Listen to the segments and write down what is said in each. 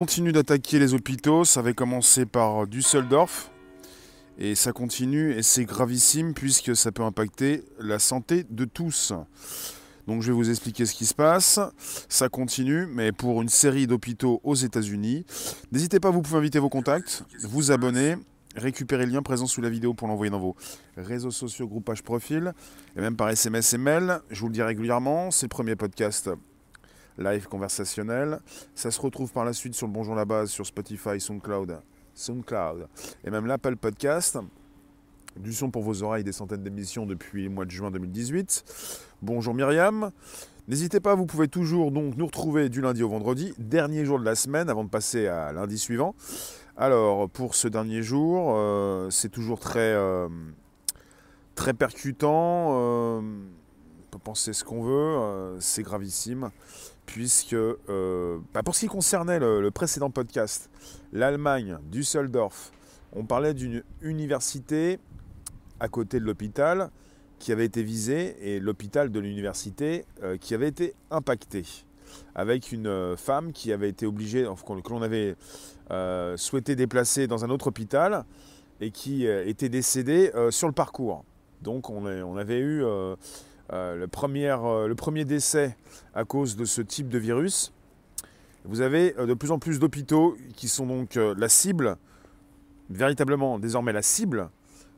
continue d'attaquer les hôpitaux. Ça avait commencé par Düsseldorf. Et ça continue et c'est gravissime puisque ça peut impacter la santé de tous. Donc je vais vous expliquer ce qui se passe. Ça continue, mais pour une série d'hôpitaux aux États-Unis. N'hésitez pas, vous pouvez inviter vos contacts, vous abonner, récupérer le lien présent sous la vidéo pour l'envoyer dans vos réseaux sociaux, groupages, profil, et même par SMS et mail. Je vous le dis régulièrement, c'est le premier podcast live conversationnel. Ça se retrouve par la suite sur Bonjour la base, sur Spotify, SoundCloud, SoundCloud et même l'Apple Podcast. Du son pour vos oreilles, des centaines d'émissions depuis le mois de juin 2018. Bonjour Myriam. N'hésitez pas, vous pouvez toujours donc nous retrouver du lundi au vendredi, dernier jour de la semaine avant de passer à lundi suivant. Alors pour ce dernier jour, euh, c'est toujours très, euh, percutant. Euh, peut penser ce qu'on veut, c'est gravissime puisque euh, bah, pour ce qui concernait le, précédent podcast, l'Allemagne, Düsseldorf, on parlait d'une université à côté de l'hôpital qui avait été visée et l'hôpital de l'université euh, qui avait été impacté avec une euh, femme qui avait été obligée, que l'on avait souhaité déplacer dans un autre hôpital et qui était décédée sur le parcours. Donc on, on avait eu euh, le, premier, euh, le, premier, décès à cause de ce type de virus. Vous avez euh, de plus en plus d'hôpitaux qui sont donc la cible, véritablement désormais la cible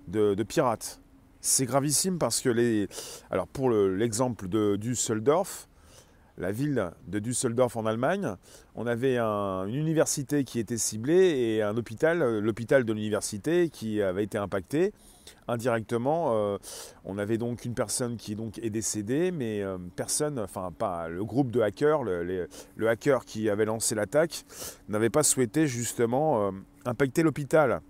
de, pirates. C'est gravissime parce que les. Alors pour l'exemple de Düsseldorf, la ville de Düsseldorf en Allemagne, on avait une université qui était ciblée et un hôpital, l'hôpital de l'université qui avait été impacté indirectement. Euh, on avait donc une personne qui est décédée, mais euh, personne, enfin pas le groupe de hackers, le, hacker qui avait lancé l'attaque, n'avait pas souhaité justement euh, impacter l'hôpital.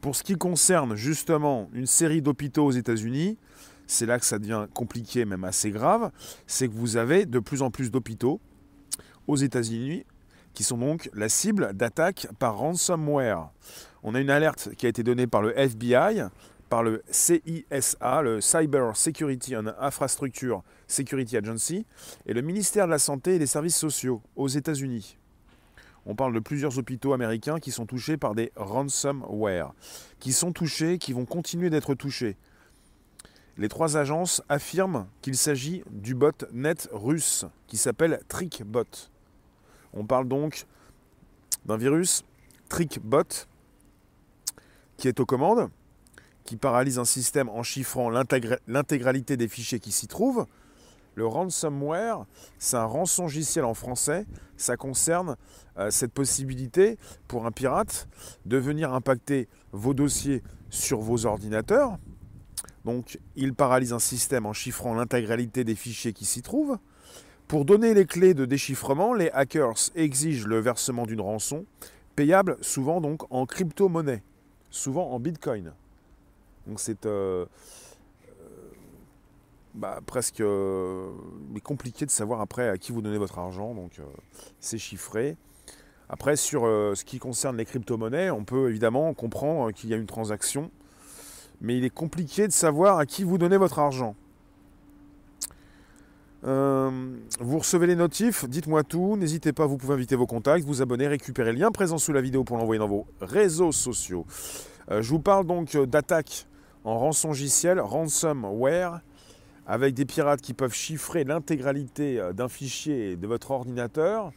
Pour ce qui concerne justement une série d'hôpitaux aux États-Unis, c'est là que ça devient compliqué, même assez grave, c'est que vous avez de plus en plus d'hôpitaux aux États-Unis qui sont donc la cible d'attaques par ransomware. On a une alerte qui a été donnée par le FBI, par le CISA, le Cyber Security and Infrastructure Security Agency, et le ministère de la Santé et des Services sociaux aux États-Unis. On parle de plusieurs hôpitaux américains qui sont touchés par des ransomware, qui sont touchés, qui vont continuer d'être touchés. Les trois agences affirment qu'il s'agit du bot net russe qui s'appelle TrickBot. On parle donc d'un virus TrickBot qui est aux commandes, qui paralyse un système en chiffrant l'intégralité des fichiers qui s'y trouvent. Le ransomware, c'est un rançongiciel en français. Ça concerne euh, cette possibilité pour un pirate de venir impacter vos dossiers sur vos ordinateurs. Donc, il paralyse un système en chiffrant l'intégralité des fichiers qui s'y trouvent. Pour donner les clés de déchiffrement, les hackers exigent le versement d'une rançon, payable souvent donc en crypto-monnaie souvent en Bitcoin. Donc c'est euh, euh, bah, presque euh, compliqué de savoir après à qui vous donnez votre argent, donc c'est chiffré. Après, sur ce qui concerne les crypto-monnaies, on peut évidemment comprendre qu'il y a une transaction, mais il est compliqué de savoir à qui vous donnez votre argent. Vous recevez les notifs, dites-moi tout, n'hésitez pas, vous pouvez inviter vos contacts, vous abonner, récupérer le lien présent sous la vidéo pour l'envoyer dans vos réseaux sociaux. Euh, je vous parle donc euh, d'attaques en rançongiciel, ransomware, avec des pirates qui peuvent chiffrer l'intégralité euh, d'un fichier de votre ordinateur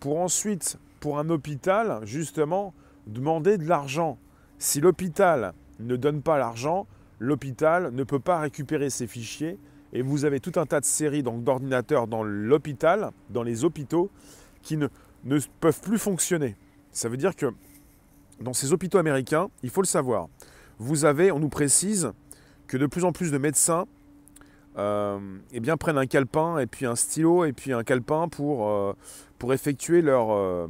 pour ensuite, pour un hôpital, justement, demander de l'argent. Si l'hôpital ne donne pas l'argent, l'hôpital ne peut pas récupérer ces fichiers et vous avez tout un tas de séries d'ordinateurs dans l'hôpital, dans les hôpitaux, qui ne, ne peuvent plus fonctionner. Ça veut dire que dans ces hôpitaux américains, il faut le savoir, vous avez, on nous précise, que de plus en plus de médecins euh, eh bien, prennent un calepin et puis un stylo et puis un calepin pour, euh, pour effectuer euh,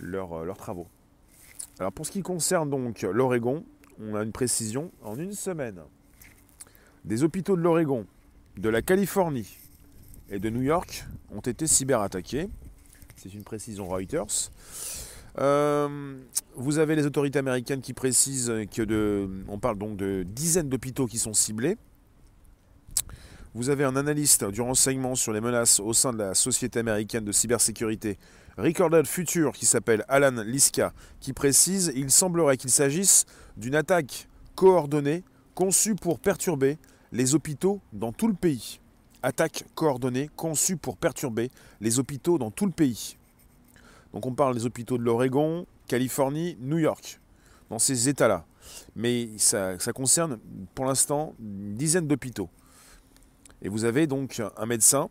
leurs travaux. Alors pour ce qui concerne donc l'Oregon, on a une précision. En une semaine, des hôpitaux de l'Oregon, de la Californie et de New York ont été cyberattaqués. C'est une précision Reuters. Euh, vous avez les autorités américaines qui précisent que de, on parle donc de dizaines d'hôpitaux qui sont ciblés. vous avez un analyste du renseignement sur les menaces au sein de la Société américaine de cybersécurité, Recorded Future, qui s'appelle Alan Liska, qui précise il semblerait qu'il s'agisse d'une attaque coordonnée conçue pour perturber les hôpitaux dans tout le pays. Attaque coordonnée conçue pour perturber les hôpitaux dans tout le pays. Donc on parle des hôpitaux de l'Oregon, Californie, New York, dans ces États-là. Mais ça, concerne pour l'instant une dizaine d'hôpitaux. Et vous avez donc un médecin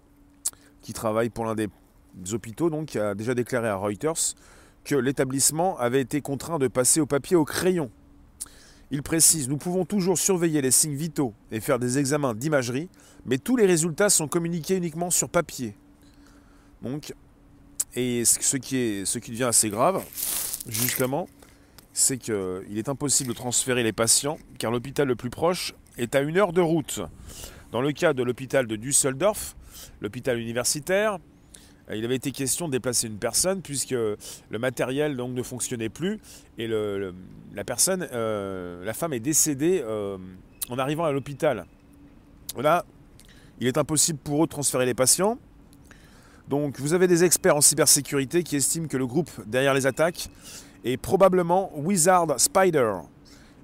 qui travaille pour l'un des hôpitaux, donc, a déjà déclaré à Reuters que l'établissement avait été contraint de passer au papier au crayon. Il précise Nous pouvons toujours surveiller les signes vitaux et faire des examens d'imagerie, mais tous les résultats sont communiqués uniquement sur papier. Donc, et ce ce qui devient assez grave, justement, c'est qu'il est impossible de transférer les patients car l'hôpital le plus proche est à une heure de route. Dans le cas de l'hôpital de Düsseldorf, l'hôpital universitaire, il avait été question de déplacer une personne puisque le matériel ne fonctionnait plus et la personne, euh, la femme est décédée euh, en arrivant à l'hôpital. Là, il est impossible pour eux de transférer les patients. Donc vous avez des experts en cybersécurité qui estiment que le groupe derrière les attaques et probablement Wizard Spider,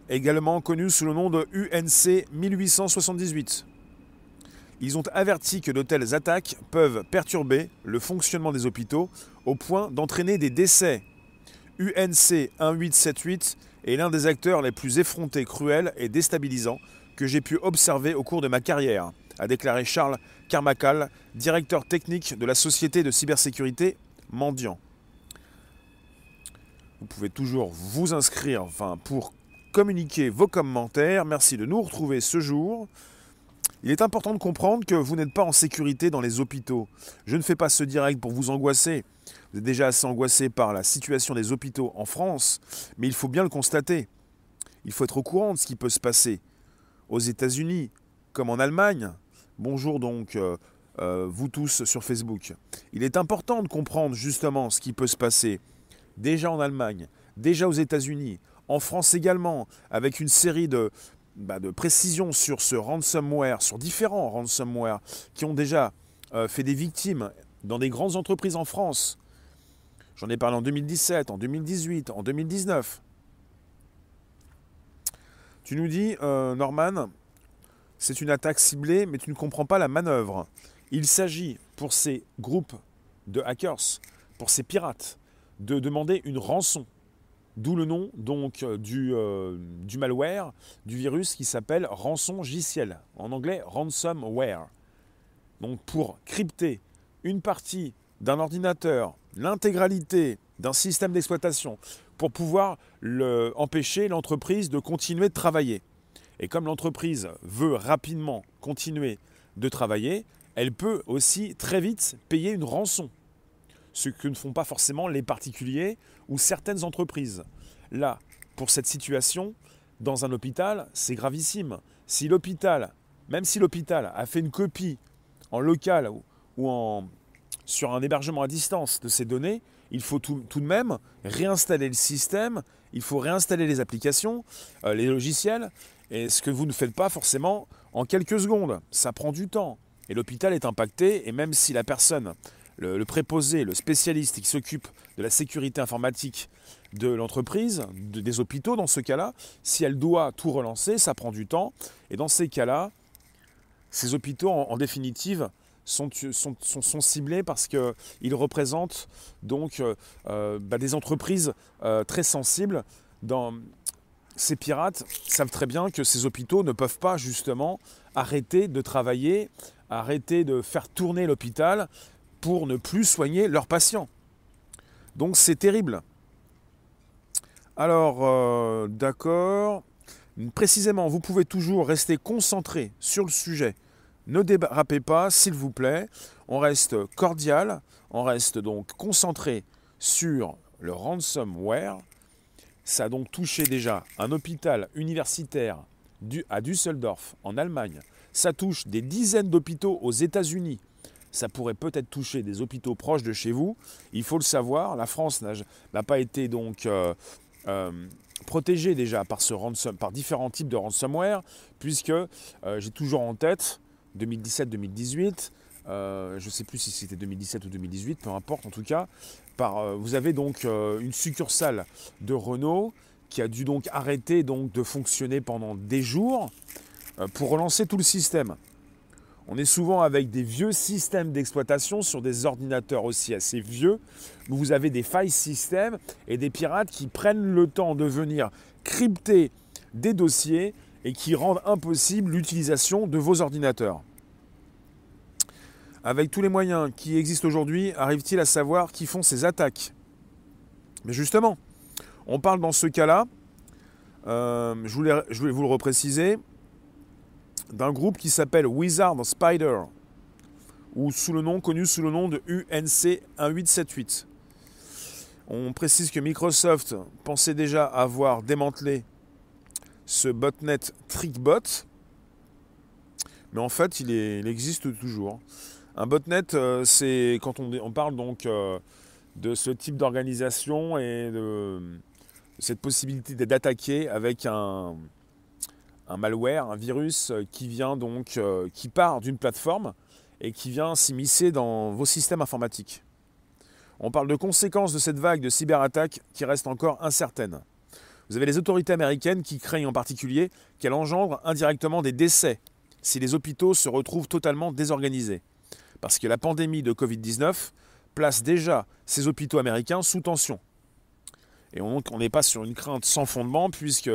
également connu sous le nom de UNC 1878. Ils ont averti que de telles attaques peuvent perturber le fonctionnement des hôpitaux au point d'entraîner des décès. UNC 1878 est l'un des acteurs les plus effrontés, cruels et déstabilisants que j'ai pu observer au cours de ma carrière, a déclaré Charles Carmacal, directeur technique de la société de cybersécurité Mendiant. Vous pouvez toujours vous inscrire pour communiquer vos commentaires. Merci de nous retrouver ce jour. Il est important de comprendre que vous n'êtes pas en sécurité dans les hôpitaux. Je ne fais pas ce direct pour vous angoisser. Vous êtes déjà assez angoissé par la situation des hôpitaux en France, mais il faut bien le constater. Il faut être au courant de ce qui peut se passer aux États-Unis, comme en Allemagne. Bonjour donc, euh, euh, vous tous sur Facebook. Il est important de comprendre justement ce qui peut se passer déjà en Allemagne, déjà aux États-Unis, en France également, avec une série de, bah, de précisions sur ce ransomware, sur différents ransomware qui ont déjà euh, fait des victimes dans des grandes entreprises en France. J'en ai parlé en 2017, en 2018, en 2019. Tu nous dis, euh, Norman, c'est une attaque ciblée, mais tu ne comprends pas la manœuvre. Il s'agit pour ces groupes de hackers, pour ces pirates, de demander une rançon. D'où le nom donc euh, du, euh, du malware, du virus qui s'appelle rançongiciel, en anglais ransomware. Donc pour crypter une partie d'un ordinateur, l'intégralité d'un système d'exploitation, pour pouvoir le, empêcher l'entreprise de continuer de travailler. Et comme l'entreprise veut rapidement continuer de travailler, elle peut aussi très vite payer une rançon ce que ne font pas forcément les particuliers ou certaines entreprises. Là, pour cette situation, dans un hôpital, c'est gravissime. Si l'hôpital, même si l'hôpital a fait une copie en local ou, sur un hébergement à distance de ces données, il faut tout, de même réinstaller le système, il faut réinstaller les applications, euh, les logiciels, et ce que vous ne faites pas forcément en quelques secondes. Ça prend du temps. Et l'hôpital est impacté, et même si la personne le, préposé, le spécialiste qui s'occupe de la sécurité informatique de l'entreprise, des hôpitaux dans ce cas-là, si elle doit tout relancer, ça prend du temps. Et dans ces cas-là, ces hôpitaux, en, définitive, sont, ciblés parce qu'ils représentent donc euh, euh, bah, des entreprises euh, très sensibles. Ces pirates savent très bien que ces hôpitaux ne peuvent pas justement arrêter de travailler, arrêter de faire tourner l'hôpital pour ne plus soigner leurs patients. Donc c'est terrible. Alors, euh, d'accord. Précisément, vous pouvez toujours rester concentré sur le sujet. Ne dérapez pas, s'il vous plaît. On reste cordial, on reste donc concentré sur le ransomware. Ça a donc touché déjà un hôpital universitaire à Düsseldorf, en Allemagne. Ça touche des dizaines d'hôpitaux aux États-Unis ça pourrait peut-être toucher des hôpitaux proches de chez vous. Il faut le savoir, la France n'a pas été donc euh, euh, protégée déjà par, ce par différents types de ransomware, puisque euh, j'ai toujours en tête 2017-2018, je ne sais plus si c'était 2017 ou 2018, peu importe en tout cas, vous avez donc une succursale de Renault qui a dû donc arrêter donc de fonctionner pendant des jours pour relancer tout le système. On est souvent avec des vieux systèmes d'exploitation sur des ordinateurs aussi assez vieux, où vous avez des failles système et des pirates qui prennent le temps de venir crypter des dossiers et qui rendent impossible l'utilisation de vos ordinateurs. Avec tous les moyens qui existent aujourd'hui, arrive-t-il à savoir qui font ces attaques? Mais justement, on parle dans ce cas-là, euh, je, voulais, je voulais vous le repréciser, d'un groupe qui s'appelle Wizard Spider, ou sous le nom connu sous le nom de UNC 1878. On précise que Microsoft pensait déjà avoir démantelé ce botnet TrickBot, mais en fait il, existe toujours. Un botnet, euh, c'est quand on, parle donc euh, de ce type d'organisation et de cette possibilité d'attaquer avec un, un malware, un virus euh, qui vient donc, euh, qui part d'une plateforme et qui vient s'immiscer dans vos systèmes informatiques. On parle de conséquences de cette vague de cyberattaques qui reste encore incertaine. Vous avez les autorités américaines qui craignent en particulier qu'elle engendre indirectement des décès si les hôpitaux se retrouvent totalement désorganisés. Parce que la pandémie de Covid-19 place déjà ces hôpitaux américains sous tension. Et on n'est pas sur une crainte sans fondement, puisque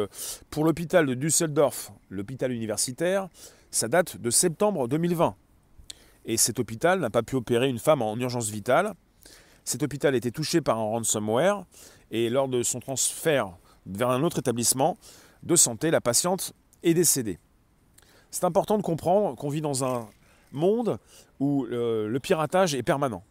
pour l'hôpital de Düsseldorf, l'hôpital universitaire, ça date de septembre 2020. Et cet hôpital n'a pas pu opérer une femme en urgence vitale. Cet hôpital été touché par un ransomware, et lors de son transfert vers un autre établissement de santé, la patiente est décédée. C'est important de comprendre qu'on vit dans un monde où le piratage est permanent.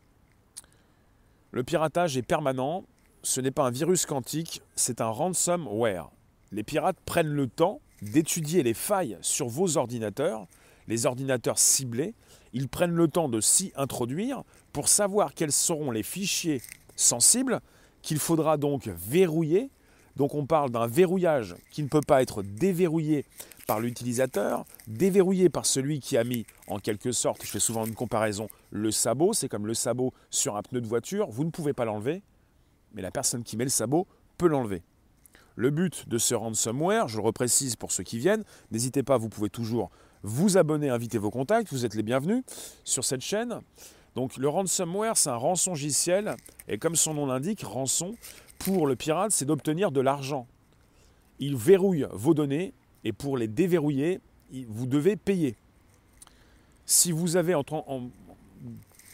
Le piratage est permanent ce n'est pas un virus quantique, c'est un ransomware. Les pirates prennent le temps d'étudier les failles sur vos ordinateurs, les ordinateurs ciblés. Ils prennent le temps de s'y introduire pour savoir quels seront les fichiers sensibles qu'il faudra donc verrouiller. Donc on parle d'un verrouillage qui ne peut pas être déverrouillé par l'utilisateur, déverrouillé par celui qui a mis en quelque sorte, je fais souvent une comparaison, le sabot, c'est comme le sabot sur un pneu de voiture, vous ne pouvez pas l'enlever, mais la personne qui met le sabot peut l'enlever. Le but de ce ransomware, je le reprécise pour ceux qui viennent, n'hésitez pas, vous pouvez toujours vous abonner, inviter vos contacts, vous êtes les bienvenus sur cette chaîne. Donc le ransomware, c'est un rançongiciel, et comme son nom l'indique, rançon, pour le pirate, c'est d'obtenir de l'argent. Il verrouille vos données, et pour les déverrouiller, vous devez payer. Si vous avez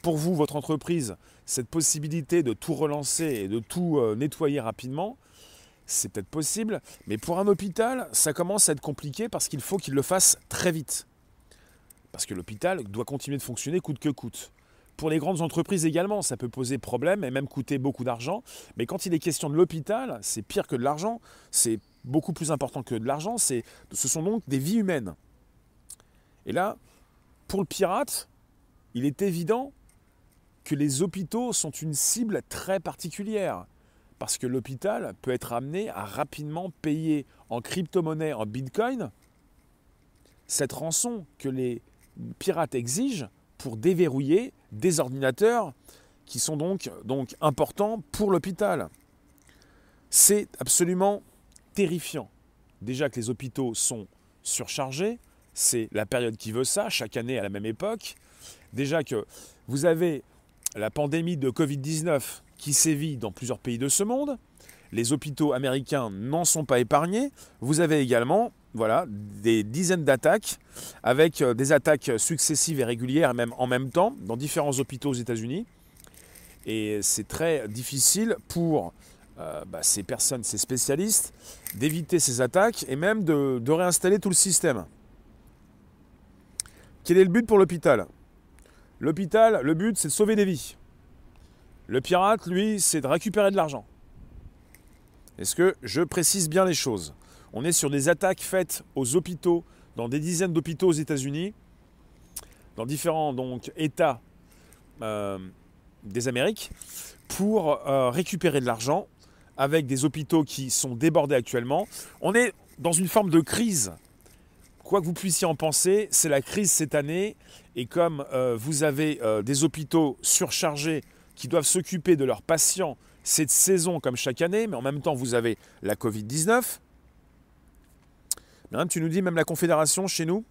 pour vous, votre entreprise, cette possibilité de tout relancer et de tout euh, nettoyer rapidement, c'est peut-être possible, mais pour un hôpital, ça commence à être compliqué parce qu'il faut qu'il le fasse très vite. Parce que l'hôpital doit continuer de fonctionner coûte que coûte. Pour les grandes entreprises également, ça peut poser problème et même coûter beaucoup d'argent. Mais quand il est question de l'hôpital, c'est pire que de l'argent. C'est beaucoup plus important que de l'argent. Ce sont donc des vies humaines. Et là, pour le pirate, il est évident que les hôpitaux sont une cible très particulière. Parce que l'hôpital peut être amené à rapidement payer en crypto-monnaie, en bitcoin, cette rançon que les pirates exigent pour déverrouiller des ordinateurs qui sont donc, donc importants pour l'hôpital. C'est absolument terrifiant. Déjà que les hôpitaux sont surchargés, c'est la période qui veut ça, chaque année à la même époque. Déjà que vous avez la pandémie de Covid-19 qui sévit dans plusieurs pays de ce monde. Les hôpitaux américains n'en sont pas épargnés. Vous avez également voilà, des dizaines d'attaques, avec euh, des attaques successives et régulières, même en même temps, dans différents hôpitaux aux États-Unis. Et c'est très difficile pour euh, bah, ces personnes, ces spécialistes, d'éviter ces attaques et même de réinstaller tout le système. Quel est le but pour l'hôpital? L'hôpital, le but, c'est de sauver des vies. Le pirate, lui, c'est de récupérer de l'argent. Est-ce que je précise bien les choses? On est sur des attaques faites aux hôpitaux, dans des dizaines d'hôpitaux aux États-Unis, dans différents donc, États euh, des Amériques, pour euh, récupérer de l'argent avec des hôpitaux qui sont débordés actuellement. On est dans une forme de crise quoi que vous puissiez en penser, c'est la crise cette année. Et comme euh, vous avez euh, des hôpitaux surchargés qui doivent s'occuper de leurs patients cette saison comme chaque année, mais en même temps vous avez la Covid-19, tu nous dis même la Confédération chez nous,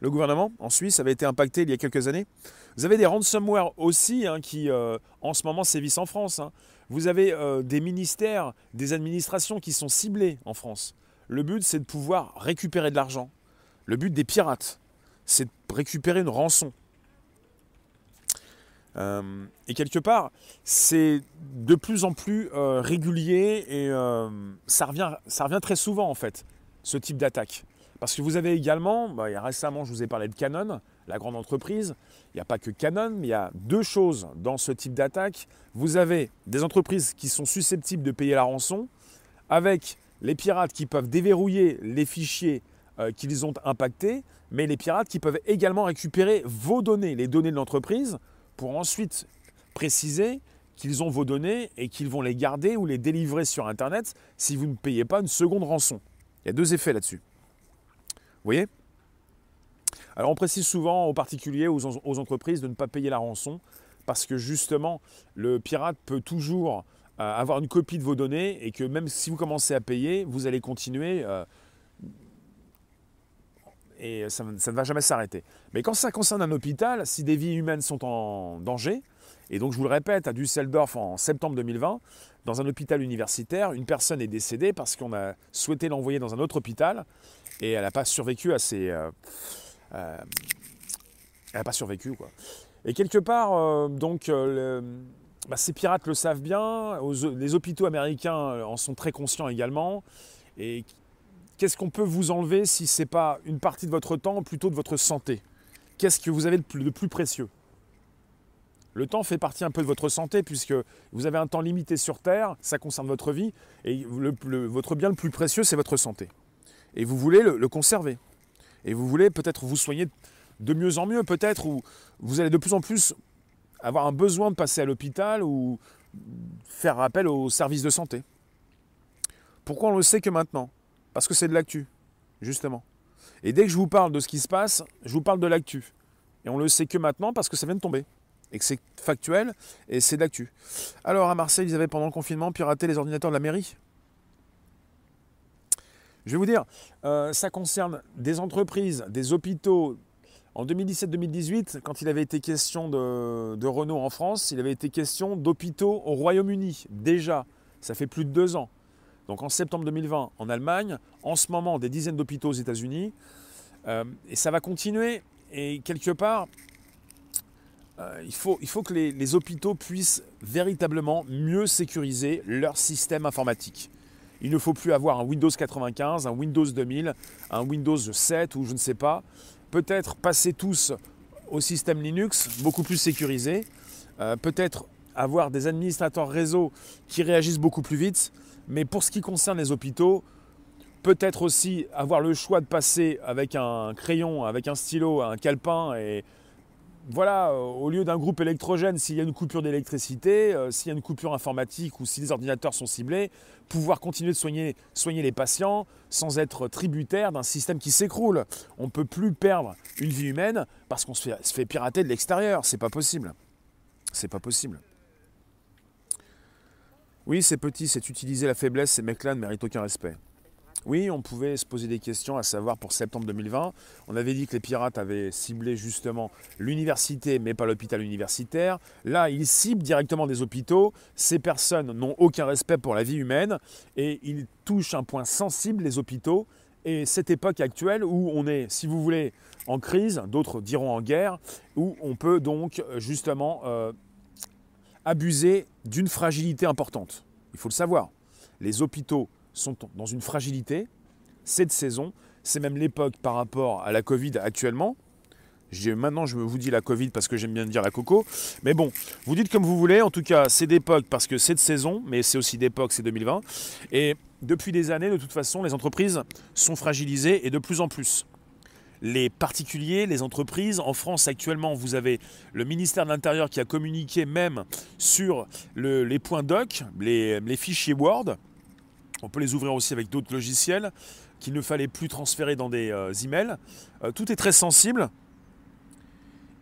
le gouvernement en Suisse avait été impacté il y a quelques années. Vous avez des ransomware aussi hein, qui euh, en ce moment sévissent en France. Hein. Vous avez des ministères, des administrations qui sont ciblées en France. Le but c'est de pouvoir récupérer de l'argent le but des pirates, c'est de récupérer une rançon. Euh, et quelque part, c'est de plus en plus euh, régulier et euh, ça, revient, très souvent en fait, ce type d'attaque. Parce que vous avez également, bah, récemment je vous ai parlé de Canon, la grande entreprise. Il n'y a pas que Canon, mais il y a deux choses dans ce type d'attaque. Vous avez des entreprises qui sont susceptibles de payer la rançon, avec les pirates qui peuvent déverrouiller les fichiers euh, qu'ils ont impacté, mais les pirates qui peuvent également récupérer vos données, les données de l'entreprise, pour ensuite préciser qu'ils ont vos données et qu'ils vont les garder ou les délivrer sur Internet si vous ne payez pas une seconde rançon. Il y a deux effets là-dessus. Vous voyez? Alors on précise souvent aux particuliers, aux, aux entreprises de ne pas payer la rançon parce que justement le pirate peut toujours euh, avoir une copie de vos données et que même si vous commencez à payer, vous allez continuer. Euh, et ça, ne va jamais s'arrêter. Mais quand ça concerne un hôpital, si des vies humaines sont en danger, et donc je vous le répète, à Düsseldorf en septembre 2020, dans un hôpital universitaire, une personne est décédée parce qu'on a souhaité l'envoyer dans un autre hôpital et elle n'a pas survécu à ces... Euh, euh, elle n'a pas survécu quoi. Et quelque part, euh, donc, bah, ces pirates le savent bien, les hôpitaux américains en sont très conscients également, Qu'est-ce qu'on peut vous enlever si ce n'est pas une partie de votre temps, plutôt de votre santé? Qu'est-ce que vous avez de plus, précieux? Le temps fait partie un peu de votre santé puisque vous avez un temps limité sur Terre, ça concerne votre vie, et votre bien le plus précieux, c'est votre santé. Et vous voulez le, conserver. Et vous voulez peut-être vous soigner de mieux en mieux, peut-être, ou vous allez de plus en plus avoir un besoin de passer à l'hôpital ou faire appel aux services de santé. Pourquoi on le sait que maintenant? Parce que c'est de l'actu, justement. Et dès que je vous parle de ce qui se passe, je vous parle de l'actu. Et on le sait que maintenant parce que ça vient de tomber. Et que c'est factuel et c'est d'actu. Alors à Marseille, ils avaient pendant le confinement piraté les ordinateurs de la mairie. Je vais vous dire, euh, ça concerne des entreprises, des hôpitaux. En 2017-2018, quand il avait été question de, de Renault en France, il avait été question d'hôpitaux au Royaume-Uni. Déjà, ça fait plus de deux ans. Donc en septembre 2020 en Allemagne, en ce moment des dizaines d'hôpitaux aux États-Unis, euh, et ça va continuer. Et quelque part, euh, il, faut, que les, les, hôpitaux puissent véritablement mieux sécuriser leur système informatique. Il ne faut plus avoir un Windows 95, un Windows 2000, un Windows 7 ou je ne sais pas. Peut-être passer tous au système Linux, beaucoup plus sécurisé. Euh, peut-être avoir des administrateurs réseau qui réagissent beaucoup plus vite. Mais pour ce qui concerne les hôpitaux, peut-être aussi avoir le choix de passer avec un crayon, avec un stylo, un calepin et voilà, euh, au lieu d'un groupe électrogène, s'il y a une coupure d'électricité, euh, s'il y a une coupure informatique ou si les ordinateurs sont ciblés, pouvoir continuer de soigner, les patients sans être tributaire d'un système qui s'écroule. On ne peut plus perdre une vie humaine parce qu'on se fait, se fait pirater de l'extérieur. C'est pas possible. C'est pas possible. Oui, c'est petit, c'est utiliser la faiblesse, ces mecs-là ne méritent aucun respect. Oui, on pouvait se poser des questions, à savoir pour septembre 2020. On avait dit que les pirates avaient ciblé justement l'université, mais pas l'hôpital universitaire. Là, ils ciblent directement des hôpitaux. Ces personnes n'ont aucun respect pour la vie humaine et ils touchent un point sensible, les hôpitaux. Et cette époque actuelle où on est, si vous voulez, en crise, d'autres diront en guerre, où on peut donc justement euh, abuser d'une fragilité importante. Il faut le savoir. Les hôpitaux sont dans une fragilité. Cette saison, c'est même l'époque par rapport à la Covid actuellement. Maintenant, je vous dis la Covid parce que j'aime bien dire la coco. Mais bon, vous dites comme vous voulez. En tout cas, c'est d'époque parce que c'est de saison, mais c'est aussi d'époque, c'est 2020. Et depuis des années, de toute façon, les entreprises sont fragilisées et de plus en plus les particuliers, les entreprises. En France, actuellement, vous avez le ministère de l'Intérieur qui a communiqué même sur les points doc, les, fichiers Word. On peut les ouvrir aussi avec d'autres logiciels qu'il ne fallait plus transférer dans des euh, emails. Euh, tout est très sensible.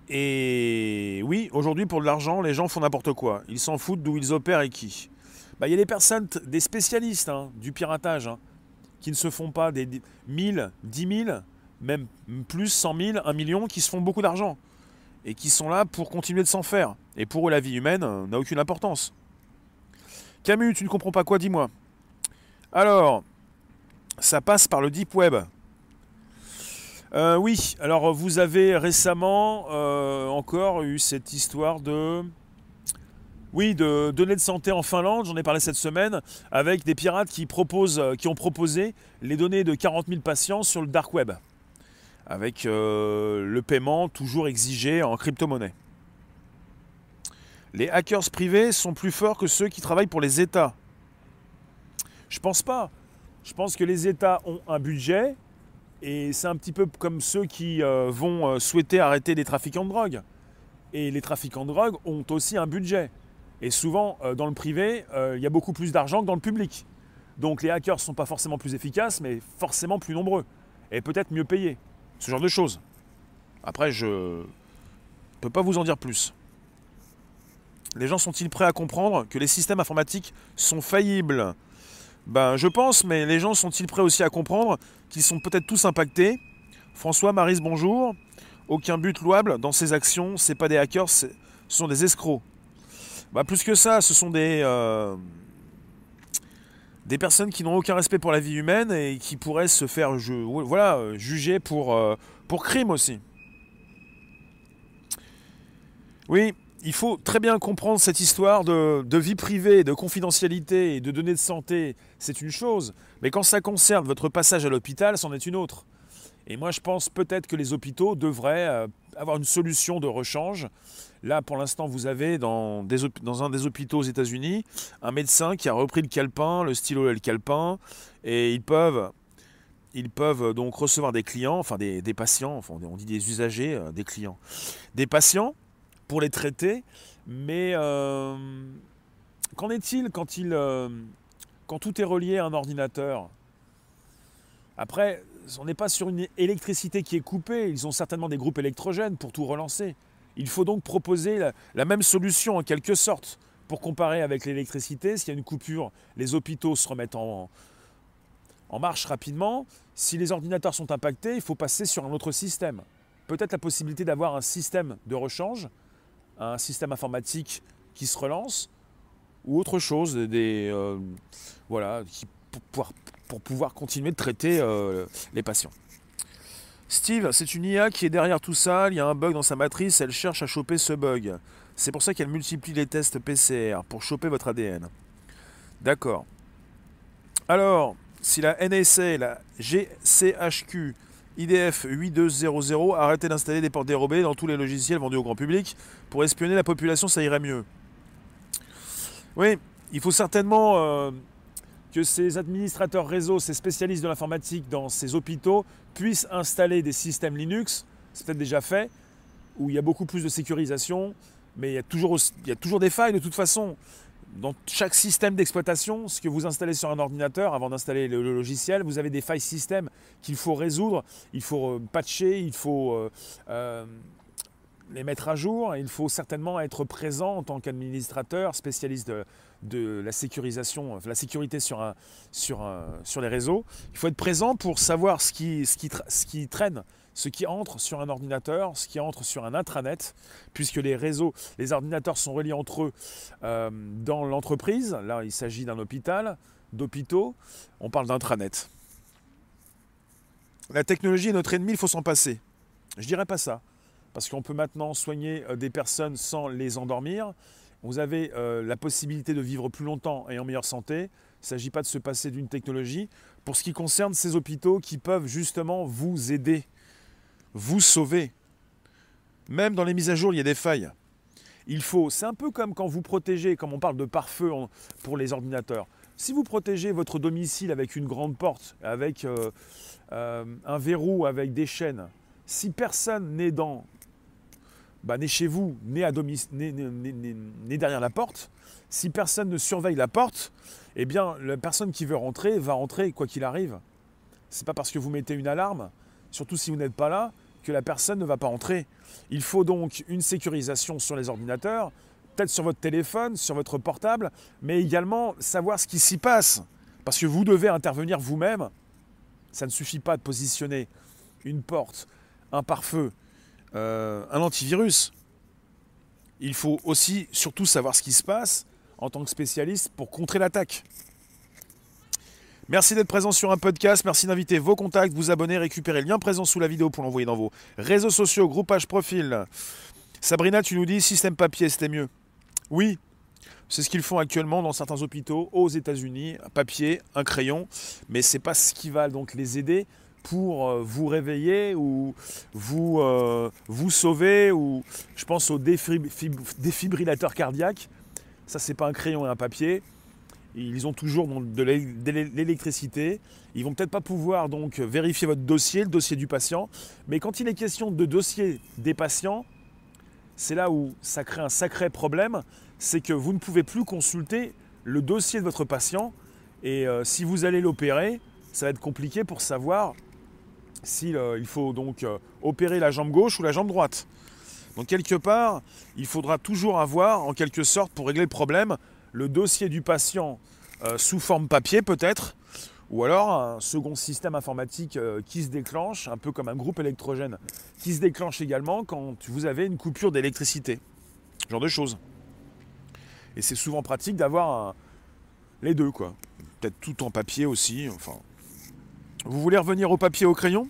Et oui, aujourd'hui, pour de l'argent, les gens font n'importe quoi. Ils s'en foutent d'où ils opèrent et qui. Bah, il y a des personnes, des spécialistes hein, du piratage, hein, qui ne se font pas des 1000, 10 000, même plus 100 000, 1 million, qui se font beaucoup d'argent. Et qui sont là pour continuer de s'en faire. Et pour eux, la vie humaine euh, n'a aucune importance. Camus, tu ne comprends pas quoi, dis-moi. Alors, ça passe par le Deep Web. Euh, oui, alors vous avez récemment euh, encore eu cette histoire de... Oui, de données de santé en Finlande, j'en ai parlé cette semaine, avec des pirates qui, proposent, qui ont proposé les données de 40 000 patients sur le dark web, avec euh, le paiement toujours exigé en crypto-monnaie. Les hackers privés sont plus forts que ceux qui travaillent pour les États. Je pense pas. Je pense que les États ont un budget et c'est un petit peu comme ceux qui euh, vont euh, souhaiter arrêter les trafiquants de drogue. Et les trafiquants de drogue ont aussi un budget. Et souvent, dans le privé, il y a beaucoup plus d'argent que dans le public. Donc les hackers ne sont pas forcément plus efficaces, mais forcément plus nombreux. Et peut-être mieux payés. Ce genre de choses. Après, je ne peux pas vous en dire plus. Les gens sont-ils prêts à comprendre que les systèmes informatiques sont faillibles? Ben, je pense, mais les gens sont-ils prêts aussi à comprendre qu'ils sont peut-être tous impactés? François Maris, bonjour. Aucun but louable dans ces actions, c'est pas des hackers, ce sont des escrocs. Ben, plus que ça, ce sont des, euh, des personnes qui n'ont aucun respect pour la vie humaine et qui pourraient se faire voilà, juger pour, euh, pour crime aussi. Oui, il faut très bien comprendre cette histoire de, vie privée, de confidentialité et de données de santé. C'est une chose. Mais quand ça concerne votre passage à l'hôpital, c'en est une autre. Et moi, je pense peut-être que les hôpitaux devraient euh, avoir une solution de rechange. Là, pour l'instant, vous avez dans, un des hôpitaux aux États-Unis un médecin qui a repris le calepin, le stylo et le calepin, et ils peuvent, ils peuvent donc recevoir des clients, enfin des, patients, on dit des usagers, euh, des clients, des patients pour les traiter. Mais euh, qu'en est-il euh, quand tout est relié à un ordinateur? Après, on n'est pas sur une électricité qui est coupée. Ils ont certainement des groupes électrogènes pour tout relancer. Il faut donc proposer la, même solution en quelque sorte pour comparer avec l'électricité. S'il y a une coupure, les hôpitaux se remettent en, marche rapidement. Si les ordinateurs sont impactés, il faut passer sur un autre système. Peut-être la possibilité d'avoir un système de rechange un système informatique qui se relance ou autre chose, euh, voilà, pour, pouvoir, pour, pouvoir, continuer de traiter euh, les patients. Steve, c'est une IA qui est derrière tout ça, il y a un bug dans sa matrice, elle cherche à choper ce bug. C'est pour ça qu'elle multiplie les tests PCR pour choper votre ADN. D'accord. Alors, si la NSA, la GCHQ, IDF 8200, arrêtez d'installer des portes dérobées dans tous les logiciels vendus au grand public. Pour espionner la population, ça irait mieux. Oui, il faut certainement euh, que ces administrateurs réseau, ces spécialistes de l'informatique dans ces hôpitaux puissent installer des systèmes Linux. C'est peut-être déjà fait, où il y a beaucoup plus de sécurisation, mais il y a toujours, il y a toujours des failles de toute façon dans chaque système d'exploitation, ce que vous installez sur un ordinateur avant d'installer le, logiciel, vous avez des failles système qu'il faut résoudre, il faut euh, patcher, il faut euh, euh, les mettre à jour, il faut certainement être présent en tant qu'administrateur, spécialiste de, la sécurisation, la sécurité sur, les réseaux. Il faut être présent pour savoir ce qui traîne ce qui entre sur un ordinateur, ce qui entre sur un intranet, puisque les réseaux, les ordinateurs sont reliés entre eux euh, dans l'entreprise. Là, il s'agit d'un hôpital, d'hôpitaux. On parle d'intranet. La technologie est notre ennemi, il faut s'en passer. Je dirais pas ça, parce qu'on peut maintenant soigner euh, des personnes sans les endormir. Vous avez euh, la possibilité de vivre plus longtemps et en meilleure santé. Il ne s'agit pas de se passer d'une technologie. Pour ce qui concerne ces hôpitaux qui peuvent justement vous aider vous sauver. Même dans les mises à jour, il y a des failles. Il faut, c'est un peu comme quand vous protégez, comme on parle de pare-feu pour les ordinateurs. Si vous protégez votre domicile avec une grande porte, avec euh, un verrou, avec des chaînes, si personne n'est dans bah, né chez vous, né, à né, derrière la porte, si personne ne surveille la porte, eh bien, la personne qui veut rentrer va rentrer quoi qu'il arrive. C'est pas parce que vous mettez une alarme, surtout si vous n'êtes pas là, que la personne ne va pas entrer. Il faut donc une sécurisation sur les ordinateurs, peut-être sur votre téléphone, sur votre portable, mais également savoir ce qui s'y passe. Parce que vous devez intervenir vous-même. Ça ne suffit pas de positionner une porte, un pare-feu, euh, un antivirus. Il faut aussi surtout savoir ce qui se passe en tant que spécialiste pour contrer l'attaque. Merci d'être présent sur un podcast. Merci d'inviter vos contacts, vous abonner, récupérer le lien présent sous la vidéo pour l'envoyer dans vos réseaux sociaux, groupage, profil. Sabrina, tu nous dis système papier, c'était mieux. Oui, c'est ce qu'ils font actuellement dans certains hôpitaux aux États-Unis, papier, un crayon, mais c'est pas ce qui va donc les aider pour euh, vous réveiller ou vous, euh, vous sauver ou je pense aux défibrillateurs cardiaques. Ça c'est pas un crayon et un papier. Ils ont toujours de l'électricité. Ils vont peut-être pas pouvoir donc vérifier votre dossier, le dossier du patient, mais quand il est question de dossier des patients, c'est là où ça crée un sacré problème, c'est que vous ne pouvez plus consulter le dossier de votre patient et euh, si vous allez l'opérer, ça va être compliqué pour savoir s'il euh, faut donc euh, opérer la jambe gauche ou la jambe droite. Donc quelque part, il faudra toujours avoir, en quelque sorte, pour régler le problème, le dossier du patient sous forme papier peut-être, ou alors un second système informatique qui se déclenche, un peu comme un groupe électrogène, qui se déclenche également quand vous avez une coupure d'électricité. Genre de choses. Et c'est souvent pratique d'avoir les deux, quoi. Peut-être tout en papier aussi. Enfin. Vous voulez revenir au papier au crayon?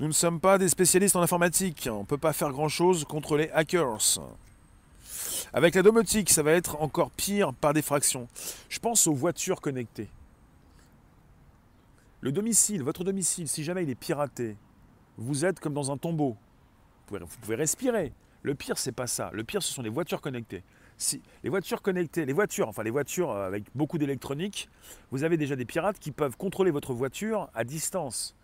Nous ne sommes pas des spécialistes en informatique. On ne peut pas faire grand-chose contre les hackers. Avec la domotique, ça va être encore pire par défraction. Je pense aux voitures connectées. Le domicile, votre domicile, si jamais il est piraté, vous êtes comme dans un tombeau. Vous pouvez, respirer. Le pire, c'est pas ça. Le pire, ce sont les voitures connectées les voitures connectées, les voitures, enfin les voitures euh, avec beaucoup d'électronique, vous avez déjà des pirates qui peuvent contrôler votre voiture à distance.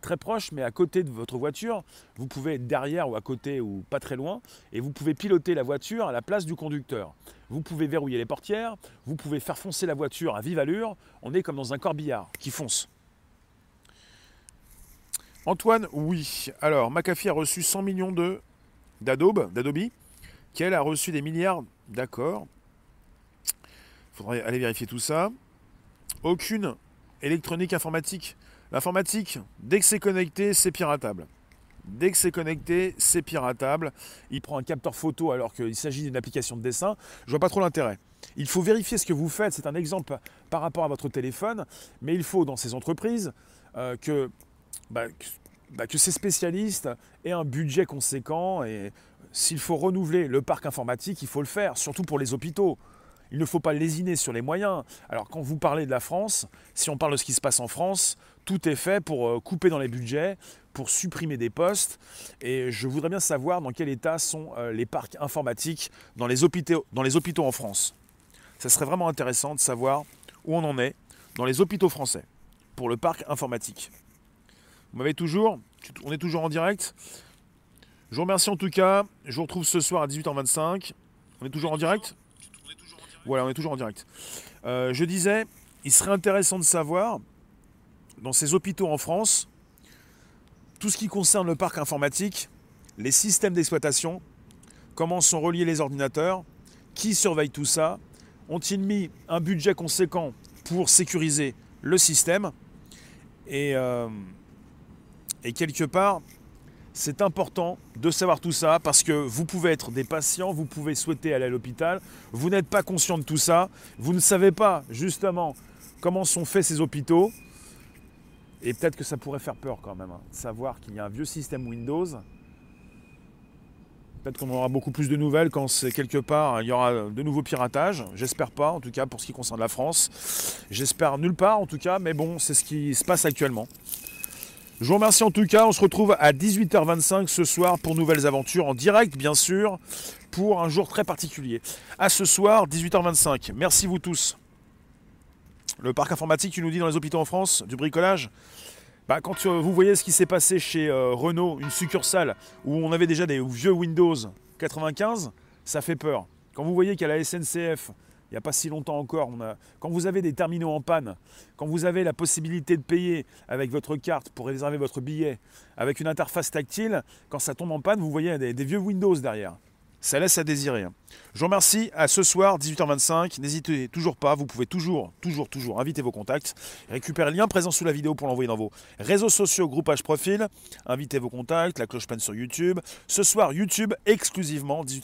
Très proche, mais à côté de votre voiture, vous pouvez être derrière ou à côté ou pas très loin, et vous pouvez piloter la voiture à la place du conducteur. Vous pouvez verrouiller les portières, vous pouvez faire foncer la voiture à vive allure, on est comme dans un corbillard qui fonce. Antoine, oui. Alors, McAfee a reçu 100 millions de d'Adobe, d'Adobe, qu'elle a reçu des milliards D'accord. Il faudrait aller vérifier tout ça. Aucune électronique informatique. L'informatique, dès que c'est connecté, c'est piratable. Dès que c'est connecté, c'est piratable. Il prend un capteur photo alors qu'il s'agit d'une application de dessin. Je vois pas trop l'intérêt. Il faut vérifier ce que vous faites. C'est un exemple par rapport à votre téléphone. Mais il faut, dans ces entreprises, euh, que, bah, bah, que ces spécialistes aient un budget conséquent et s'il faut renouveler le parc informatique, il faut le faire, surtout pour les hôpitaux. Il ne faut pas lésiner sur les moyens. Alors quand vous parlez de la France, si on parle de ce qui se passe en France, tout est fait pour euh, couper dans les budgets, pour supprimer des postes. Et je voudrais bien savoir dans quel état sont euh, les parcs informatiques dans les hôpitaux, dans les hôpitaux en France. Ça serait vraiment intéressant de savoir où on en est dans les hôpitaux français pour le parc informatique. Vous m'avez toujours On est toujours en direct? Je vous remercie en tout cas. Je vous retrouve ce soir à 18h25. On est toujours en direct? Voilà, on est toujours en direct. Euh, je disais, il serait intéressant de savoir, dans ces hôpitaux en France, tout ce qui concerne le parc informatique, les systèmes d'exploitation, comment sont reliés les ordinateurs, qui surveille tout ça, ont-ils mis un budget conséquent pour sécuriser le système? Euh, et quelque part, c'est important de savoir tout ça parce que vous pouvez être des patients, vous pouvez souhaiter aller à l'hôpital, vous n'êtes pas conscient de tout ça, vous ne savez pas justement comment sont faits ces hôpitaux. Et peut-être que ça pourrait faire peur quand même, hein, de savoir qu'il y a un vieux système Windows. Peut-être qu'on aura beaucoup plus de nouvelles quand c'est quelque part, il y aura de nouveaux piratages. J'espère pas, en tout cas pour ce qui concerne la France. J'espère nulle part, en tout cas, mais bon, c'est ce qui se passe actuellement. Je vous remercie en tout cas. On se retrouve à 18h25 ce soir pour nouvelles aventures en direct, bien sûr, pour un jour très particulier. À ce soir, 18h25. Merci vous tous. Le parc informatique, tu nous dis dans les hôpitaux en France, du bricolage bah, quand euh, vous voyez ce qui s'est passé chez euh, Renault, une succursale où on avait déjà des vieux Windows 95, ça fait peur. Quand vous voyez qu'à la SNCF, il n'y a pas si longtemps encore, quand vous avez des terminaux en panne, quand vous avez la possibilité de payer avec votre carte pour réserver votre billet, avec une interface tactile, quand ça tombe en panne, vous voyez des, vieux Windows derrière ça laisse à désirer. Je vous remercie. À ce soir, 18h25. N'hésitez toujours pas. Vous pouvez toujours, toujours, toujours inviter vos contacts. Récupérez le lien présent sous la vidéo pour l'envoyer dans vos réseaux sociaux, groupage profil. Invitez vos contacts, la cloche pleine sur YouTube. Ce soir, YouTube exclusivement, 18h25.